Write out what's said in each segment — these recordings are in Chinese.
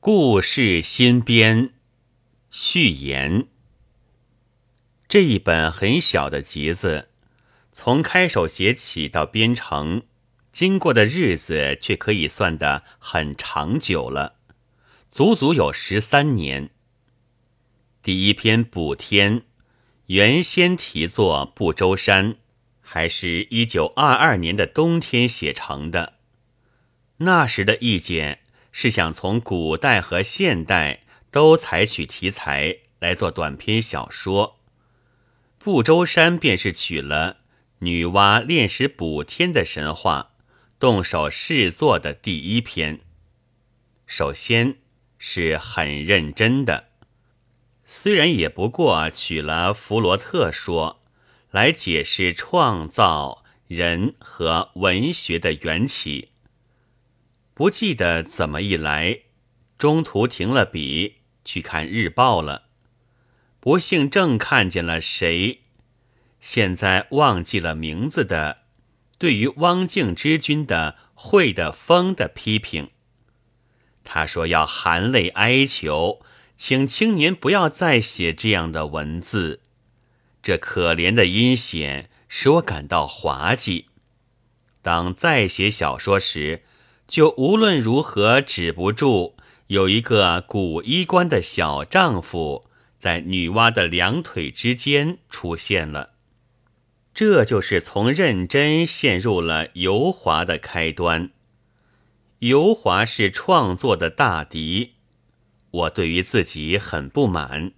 故事新编序言。这一本很小的集子，从开手写起到编成，经过的日子却可以算得很长久了，足足有十三年。第一篇《补天》，原先题作《不周山》，还是一九二二年的冬天写成的。那时的意见。是想从古代和现代都采取题材来做短篇小说，《不周山》便是取了女娲炼石补天的神话，动手试作的第一篇。首先是很认真的，虽然也不过取了弗罗特说来解释创造人和文学的缘起。不记得怎么一来，中途停了笔去看日报了，不幸正看见了谁，现在忘记了名字的，对于汪静之君的《会的风》的批评。他说要含泪哀求，请青年不要再写这样的文字，这可怜的阴险使我感到滑稽。当再写小说时。就无论如何止不住，有一个古衣冠的小丈夫在女娲的两腿之间出现了。这就是从认真陷入了油滑的开端。油滑是创作的大敌，我对于自己很不满。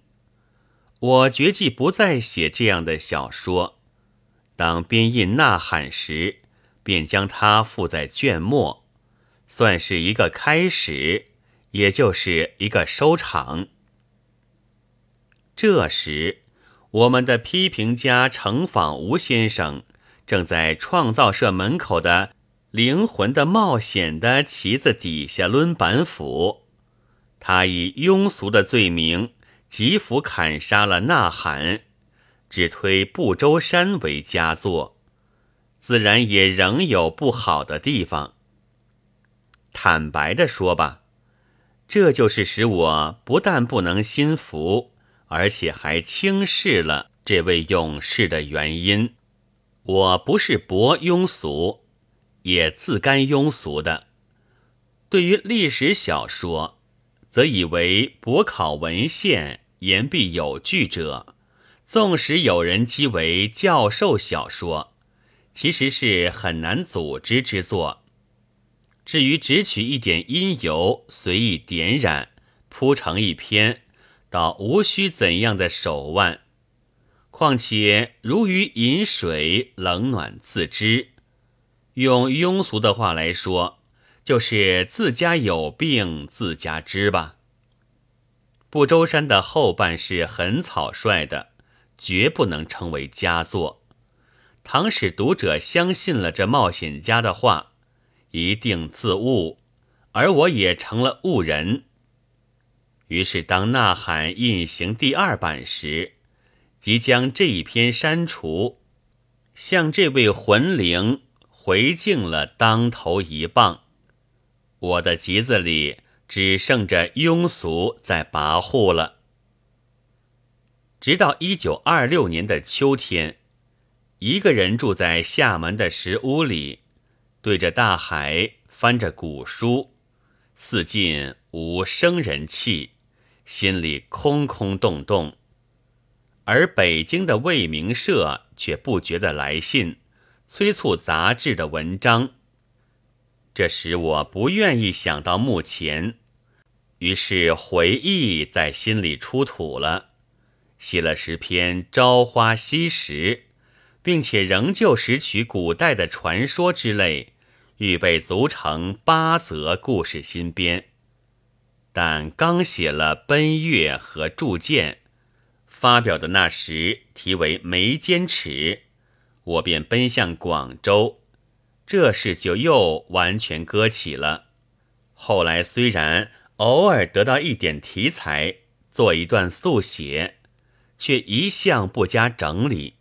我决计不再写这样的小说。当编印《呐喊》时，便将它附在卷末。算是一个开始，也就是一个收场。这时，我们的批评家程访吴先生正在创造社门口的“灵魂的冒险”的旗子底下抡板斧。他以庸俗的罪名，疾斧砍杀了《呐喊》，只推《不周山》为佳作，自然也仍有不好的地方。坦白的说吧，这就是使我不但不能心服，而且还轻视了这位勇士的原因。我不是博庸俗，也自甘庸俗的。对于历史小说，则以为博考文献、言必有据者，纵使有人讥为教授小说，其实是很难组织之作。至于只取一点阴油，随意点染，铺成一篇，倒无需怎样的手腕。况且如鱼饮水，冷暖自知。用庸俗的话来说，就是自家有病自家知吧。不周山的后半是很草率的，绝不能称为佳作。倘使读者相信了这冒险家的话，一定自误，而我也成了误人。于是，当《呐喊》印行第二版时，即将这一篇删除，向这位魂灵回敬了当头一棒。我的集子里只剩着庸俗在跋扈了。直到一九二六年的秋天，一个人住在厦门的石屋里。对着大海翻着古书，四近无生人气，心里空空洞洞。而北京的未名社却不觉得来信，催促杂志的文章。这使我不愿意想到目前，于是回忆在心里出土了，写了十篇《朝花夕拾》。并且仍旧拾取古代的传说之类，预备组成八则故事新编。但刚写了奔月和铸剑，发表的那时题为没坚持，我便奔向广州，这事就又完全搁起了。后来虽然偶尔得到一点题材，做一段速写，却一向不加整理。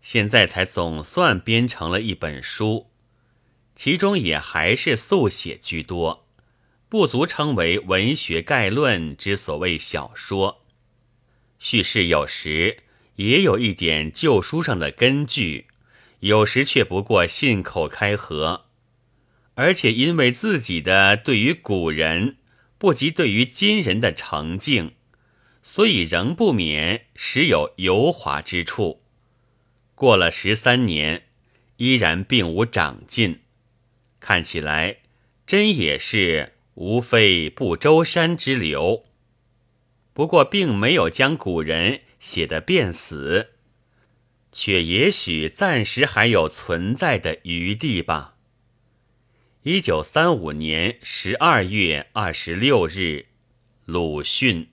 现在才总算编成了一本书，其中也还是速写居多，不足称为文学概论之所谓小说。叙事有时也有一点旧书上的根据，有时却不过信口开河，而且因为自己的对于古人不及对于今人的成敬，所以仍不免时有油滑之处。过了十三年，依然并无长进，看起来真也是无非不周山之流。不过，并没有将古人写得变死，却也许暂时还有存在的余地吧。一九三五年十二月二十六日，鲁迅。